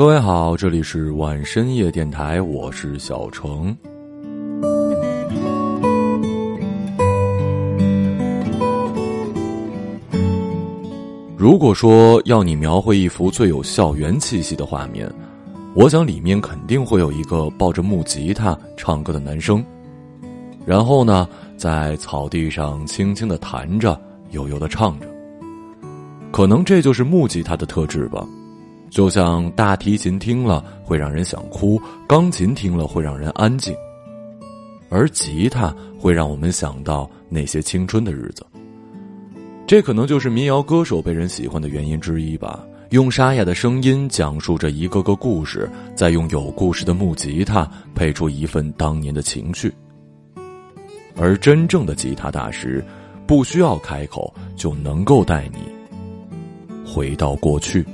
各位好，这里是晚深夜电台，我是小程。如果说要你描绘一幅最有校园气息的画面，我想里面肯定会有一个抱着木吉他唱歌的男生，然后呢，在草地上轻轻的弹着，悠悠的唱着。可能这就是木吉他的特质吧。就像大提琴听了会让人想哭，钢琴听了会让人安静，而吉他会让我们想到那些青春的日子。这可能就是民谣歌手被人喜欢的原因之一吧。用沙哑的声音讲述着一个个故事，再用有故事的木吉他配出一份当年的情绪。而真正的吉他大师，不需要开口就能够带你回到过去。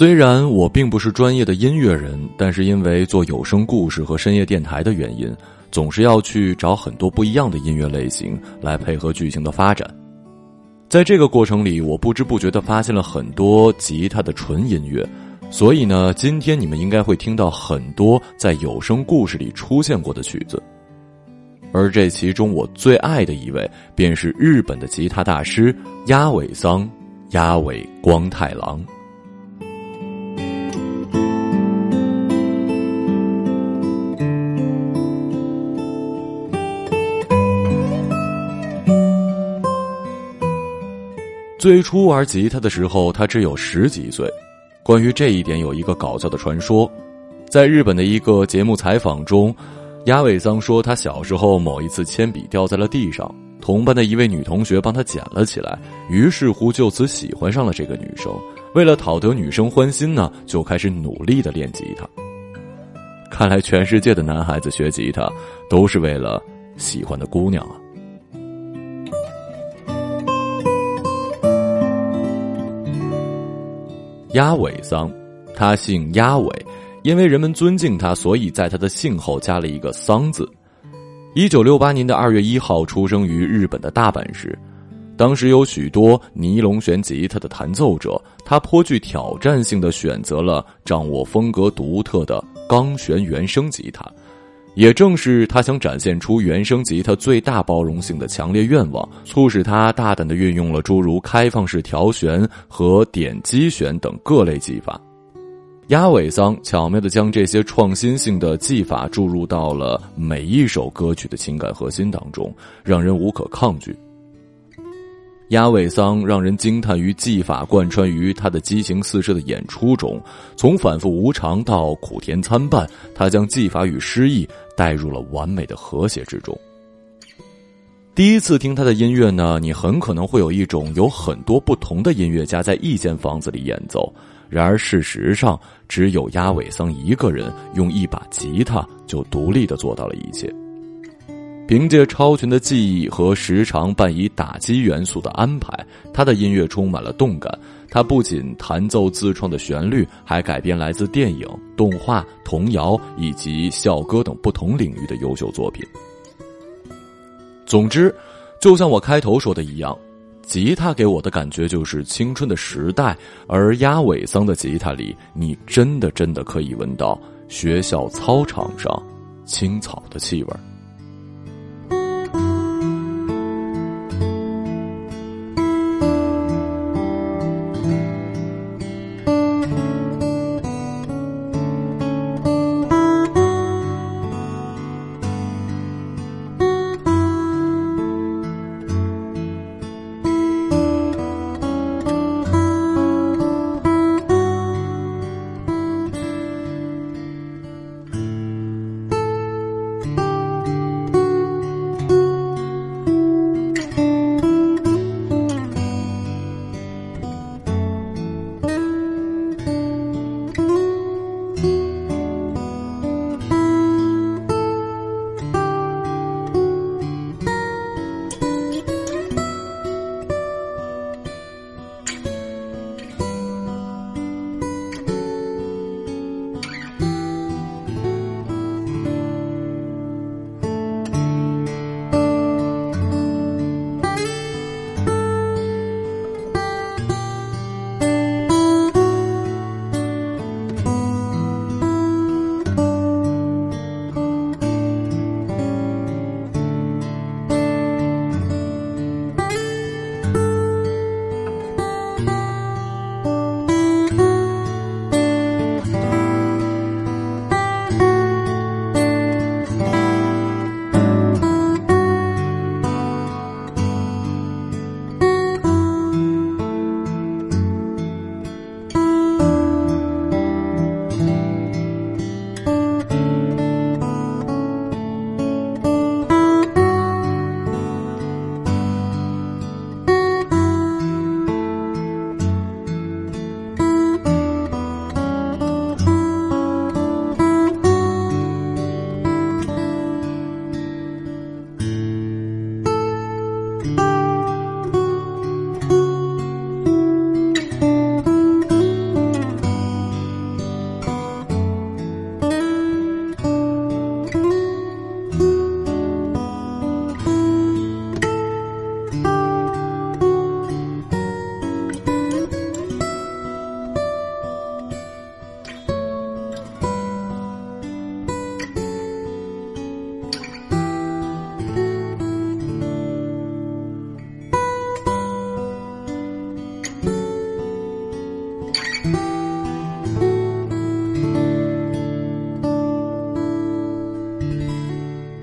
虽然我并不是专业的音乐人，但是因为做有声故事和深夜电台的原因，总是要去找很多不一样的音乐类型来配合剧情的发展。在这个过程里，我不知不觉的发现了很多吉他的纯音乐，所以呢，今天你们应该会听到很多在有声故事里出现过的曲子。而这其中我最爱的一位，便是日本的吉他大师鸭尾桑，鸭尾光太郎。最初玩吉他的时候，他只有十几岁。关于这一点，有一个搞笑的传说：在日本的一个节目采访中，鸭尾桑说，他小时候某一次铅笔掉在了地上，同班的一位女同学帮他捡了起来，于是乎就此喜欢上了这个女生。为了讨得女生欢心呢，就开始努力的练吉他。看来，全世界的男孩子学吉他，都是为了喜欢的姑娘啊。鸭尾桑，他姓鸭尾，因为人们尊敬他，所以在他的姓后加了一个“桑”字。一九六八年的二月一号出生于日本的大阪市，当时有许多尼龙弦吉他的弹奏者，他颇具挑战性的选择了掌握风格独特的钢弦原声吉他。也正是他想展现出原生吉他最大包容性的强烈愿望，促使他大胆地运用了诸如开放式调弦和点击弦等各类技法。鸭尾桑巧妙地将这些创新性的技法注入到了每一首歌曲的情感核心当中，让人无可抗拒。鸭尾桑让人惊叹于技法贯穿于他的激情四射的演出中，从反复无常到苦甜参半，他将技法与诗意带入了完美的和谐之中。第一次听他的音乐呢，你很可能会有一种有很多不同的音乐家在一间房子里演奏，然而事实上，只有鸭尾桑一个人用一把吉他就独立的做到了一切。凭借超群的记忆和时常伴以打击元素的安排，他的音乐充满了动感。他不仅弹奏自创的旋律，还改编来自电影、动画、童谣以及校歌等不同领域的优秀作品。总之，就像我开头说的一样，吉他给我的感觉就是青春的时代，而鸭尾桑的吉他里，你真的真的可以闻到学校操场上青草的气味。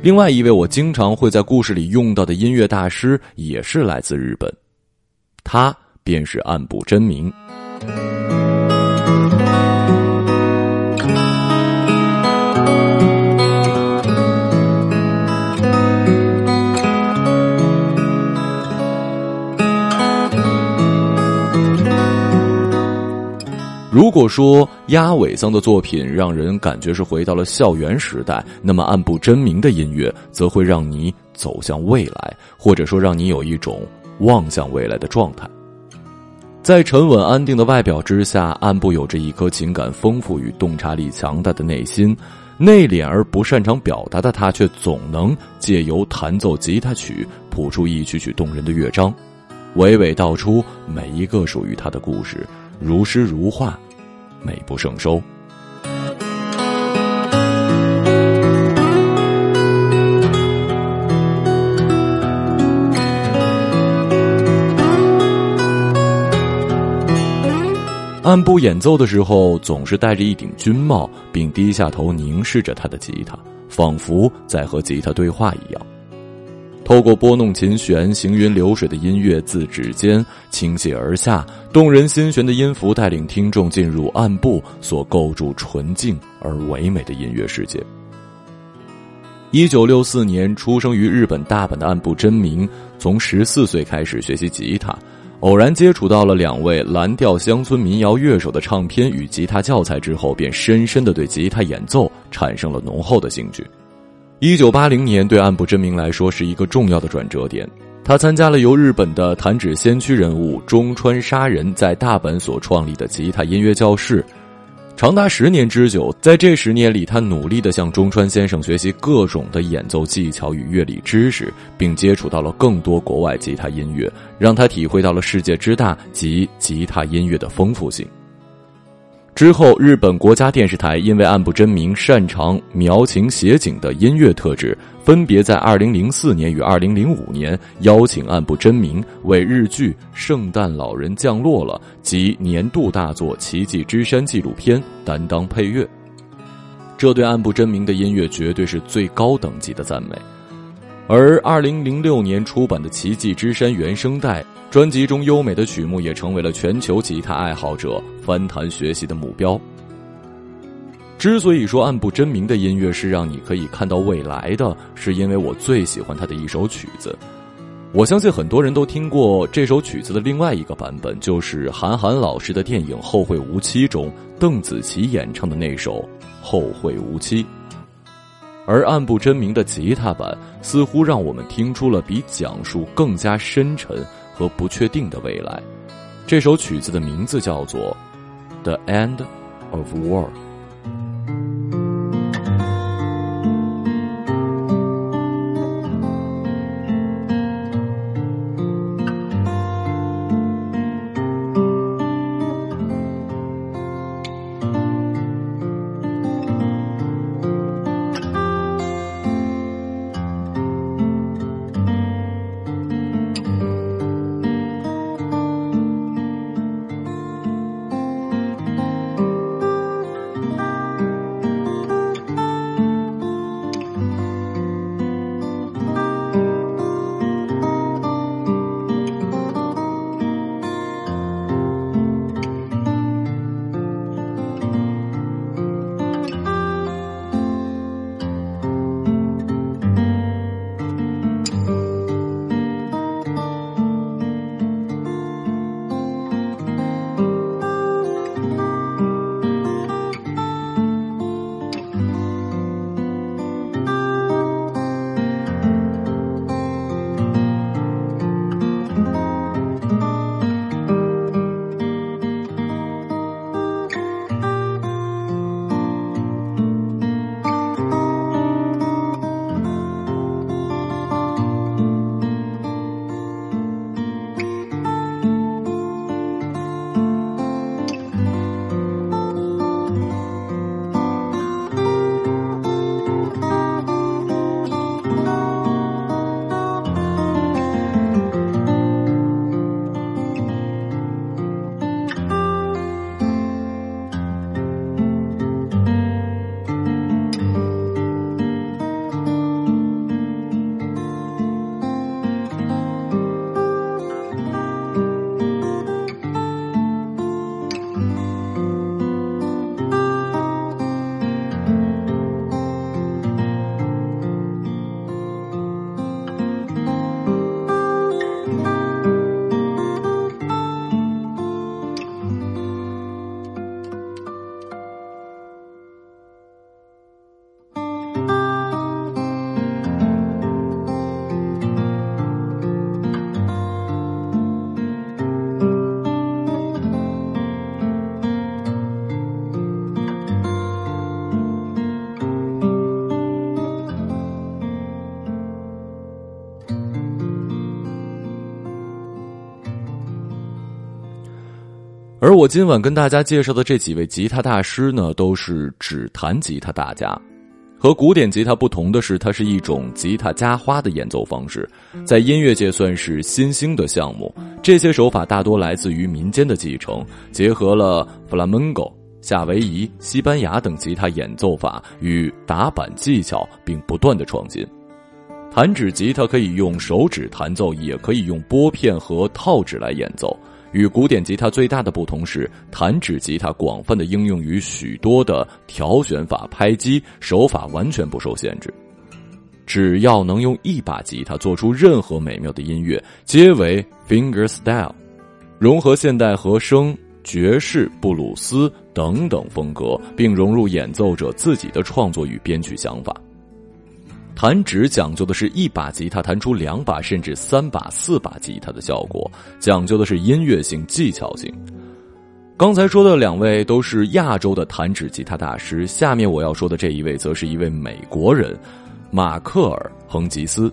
另外一位我经常会在故事里用到的音乐大师也是来自日本，他便是岸部真明。如果说鸭尾桑的作品让人感觉是回到了校园时代，那么暗部真明的音乐则会让你走向未来，或者说让你有一种望向未来的状态。在沉稳安定的外表之下，暗部有着一颗情感丰富与洞察力强大的内心。内敛而不擅长表达的他，却总能借由弹奏吉他曲谱出一曲曲动人的乐章，娓娓道出每一个属于他的故事，如诗如画。美不胜收。暗部演奏的时候，总是戴着一顶军帽，并低下头凝视着他的吉他，仿佛在和吉他对话一样。透过拨弄琴弦、行云流水的音乐自指尖倾泻而下，动人心弦的音符带领听众进入暗部所构筑纯净而唯美的音乐世界。一九六四年出生于日本大阪的岸部真明，从十四岁开始学习吉他，偶然接触到了两位蓝调乡村民谣乐手的唱片与吉他教材之后，便深深的对吉他演奏产生了浓厚的兴趣。一九八零年对岸部真明来说是一个重要的转折点，他参加了由日本的弹指先驱人物中川沙人在大阪所创立的吉他音乐教室，长达十年之久。在这十年里，他努力的向中川先生学习各种的演奏技巧与乐理知识，并接触到了更多国外吉他音乐，让他体会到了世界之大及吉他音乐的丰富性。之后，日本国家电视台因为岸部真明擅长描情写景的音乐特质，分别在二零零四年与二零零五年邀请岸部真明为日剧《圣诞老人降落了》及年度大作《奇迹之山》纪录片担当配乐。这对岸部真明的音乐绝对是最高等级的赞美。而二零零六年出版的《奇迹之山》原声带。专辑中优美的曲目也成为了全球吉他爱好者翻弹学习的目标。之所以说暗部真明的音乐是让你可以看到未来的，是因为我最喜欢他的一首曲子。我相信很多人都听过这首曲子的另外一个版本，就是韩寒老师的电影《后会无期》中邓紫棋演唱的那首《后会无期》。而暗不真明的吉他版似乎让我们听出了比讲述更加深沉。和不确定的未来，这首曲子的名字叫做《The End of War》。我今晚跟大家介绍的这几位吉他大师呢，都是指弹吉他大家。和古典吉他不同的是，它是一种吉他加花的演奏方式，在音乐界算是新兴的项目。这些手法大多来自于民间的继承，结合了弗拉门戈、夏威夷、西班牙等吉他演奏法与打板技巧，并不断的创新。弹指吉他可以用手指弹奏，也可以用拨片和套指来演奏。与古典吉他最大的不同是，弹指吉他广泛的应用于许多的调弦法拍击手法，完全不受限制。只要能用一把吉他做出任何美妙的音乐，皆为 finger style，融合现代和声、爵士、布鲁斯等等风格，并融入演奏者自己的创作与编曲想法。弹指讲究的是一把吉他弹出两把甚至三把四把吉他的效果，讲究的是音乐性技巧性。刚才说的两位都是亚洲的弹指吉他大师，下面我要说的这一位则是一位美国人，马克尔·亨吉斯。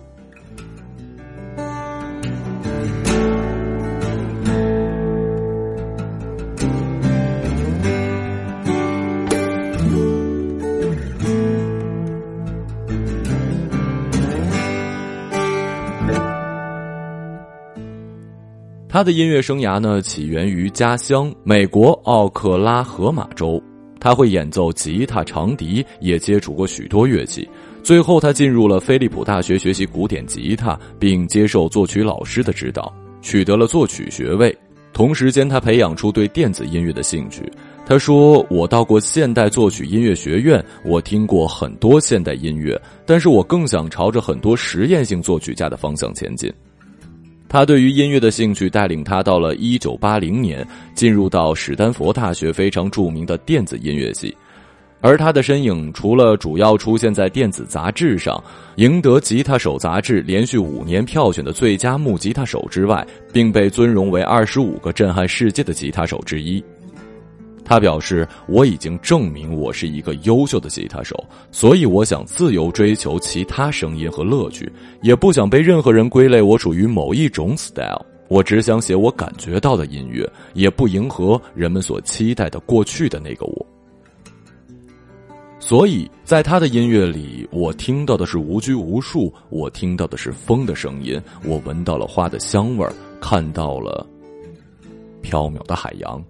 他的音乐生涯呢，起源于家乡美国奥克拉荷马州。他会演奏吉他、长笛，也接触过许多乐器。最后，他进入了飞利浦大学学习古典吉他，并接受作曲老师的指导，取得了作曲学位。同时间，他培养出对电子音乐的兴趣。他说：“我到过现代作曲音乐学院，我听过很多现代音乐，但是我更想朝着很多实验性作曲家的方向前进。”他对于音乐的兴趣带领他到了一九八零年，进入到史丹佛大学非常著名的电子音乐系，而他的身影除了主要出现在电子杂志上，赢得《吉他手》杂志连续五年票选的最佳木吉他手之外，并被尊荣为二十五个震撼世界的吉他手之一。他表示：“我已经证明我是一个优秀的吉他手，所以我想自由追求其他声音和乐趣，也不想被任何人归类我属于某一种 style。我只想写我感觉到的音乐，也不迎合人们所期待的过去的那个我。所以在他的音乐里，我听到的是无拘无束，我听到的是风的声音，我闻到了花的香味，看到了飘渺的海洋。”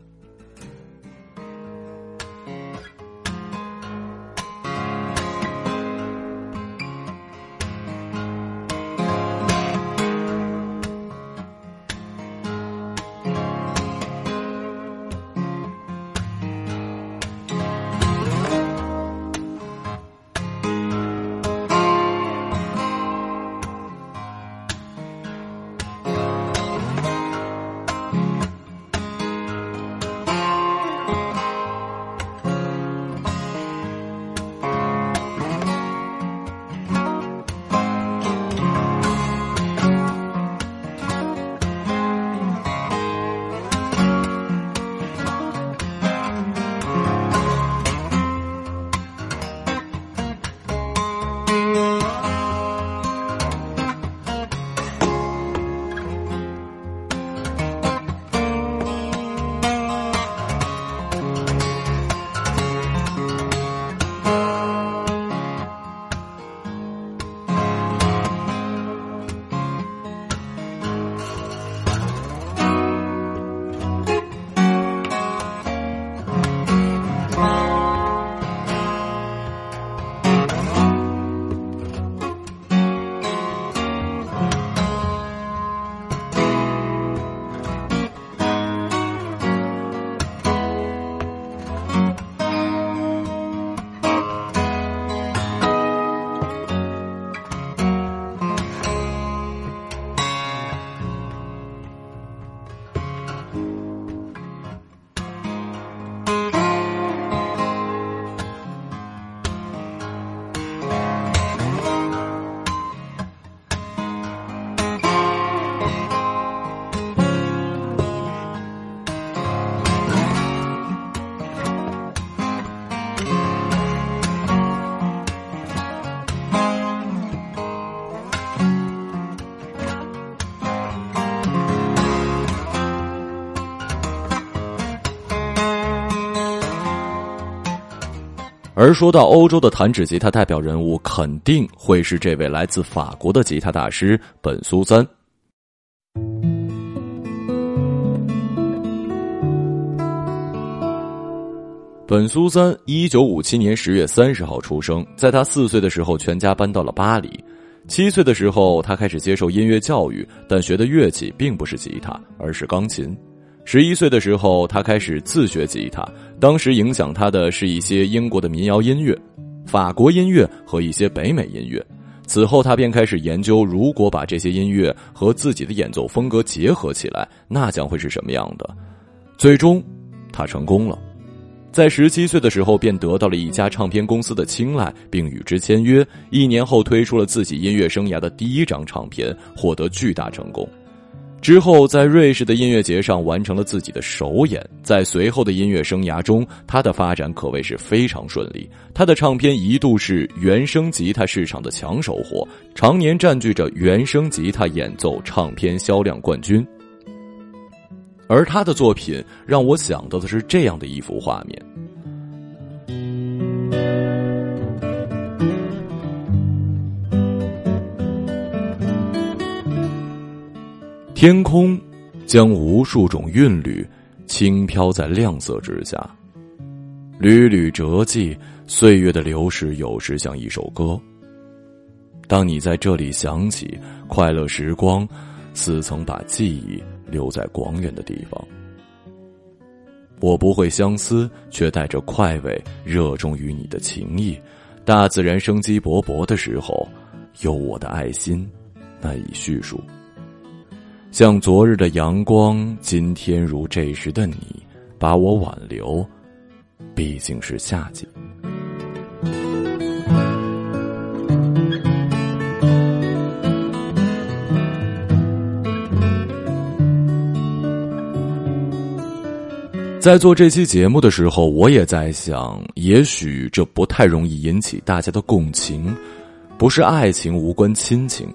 而说到欧洲的弹指吉他代表人物，肯定会是这位来自法国的吉他大师本苏三。本苏三一九五七年十月三十号出生，在他四岁的时候，全家搬到了巴黎。七岁的时候，他开始接受音乐教育，但学的乐器并不是吉他，而是钢琴。十一岁的时候，他开始自学吉他。当时影响他的是一些英国的民谣音乐、法国音乐和一些北美音乐。此后，他便开始研究，如果把这些音乐和自己的演奏风格结合起来，那将会是什么样的。最终，他成功了。在十七岁的时候，便得到了一家唱片公司的青睐，并与之签约。一年后，推出了自己音乐生涯的第一张唱片，获得巨大成功。之后，在瑞士的音乐节上完成了自己的首演。在随后的音乐生涯中，他的发展可谓是非常顺利。他的唱片一度是原声吉他市场的抢手货，常年占据着原声吉他演奏唱片销量冠军。而他的作品让我想到的是这样的一幅画面：天空将无数种韵律轻飘在亮色之下，缕缕折迹，岁月的流逝有时像一首歌。当你在这里想起快乐时光，似曾把记忆。留在广远的地方，我不会相思，却带着快慰，热衷于你的情谊。大自然生机勃勃的时候，有我的爱心，难以叙述。像昨日的阳光，今天如这时的你，把我挽留，毕竟是夏季。在做这期节目的时候，我也在想，也许这不太容易引起大家的共情，不是爱情无关亲情。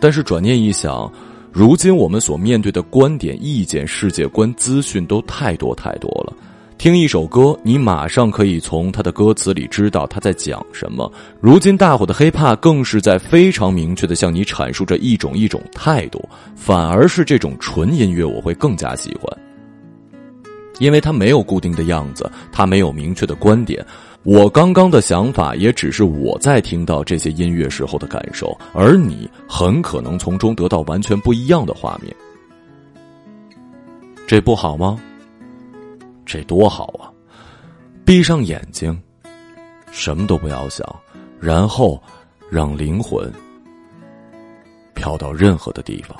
但是转念一想，如今我们所面对的观点、意见、世界观、资讯都太多太多了。听一首歌，你马上可以从他的歌词里知道他在讲什么。如今大火的 hiphop 更是在非常明确的向你阐述着一种一种态度，反而是这种纯音乐我会更加喜欢。因为它没有固定的样子，它没有明确的观点。我刚刚的想法也只是我在听到这些音乐时候的感受，而你很可能从中得到完全不一样的画面。这不好吗？这多好啊！闭上眼睛，什么都不要想，然后让灵魂飘到任何的地方。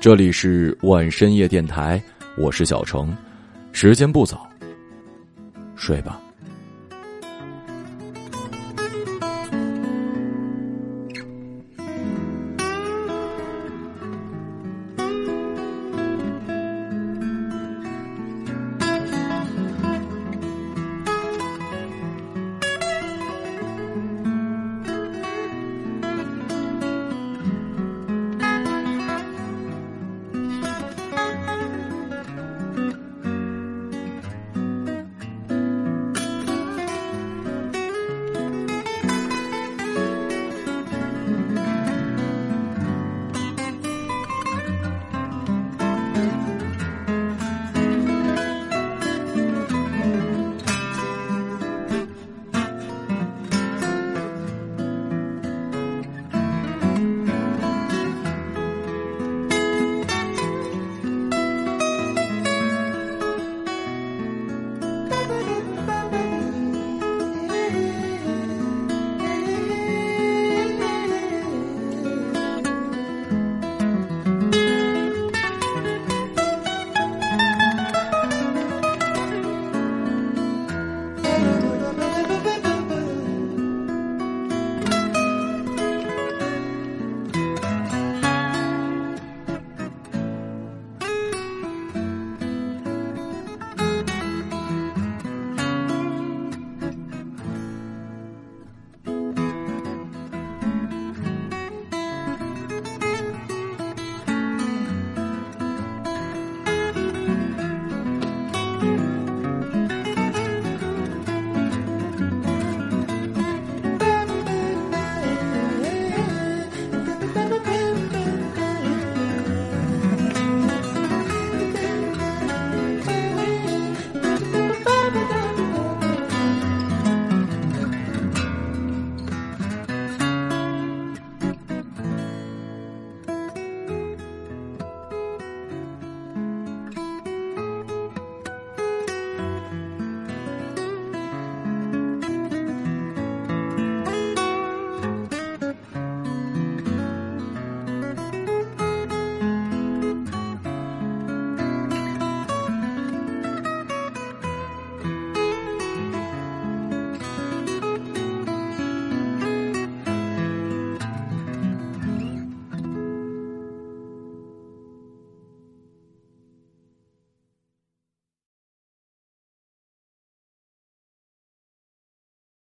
这里是晚深夜电台，我是小程，时间不早，睡吧。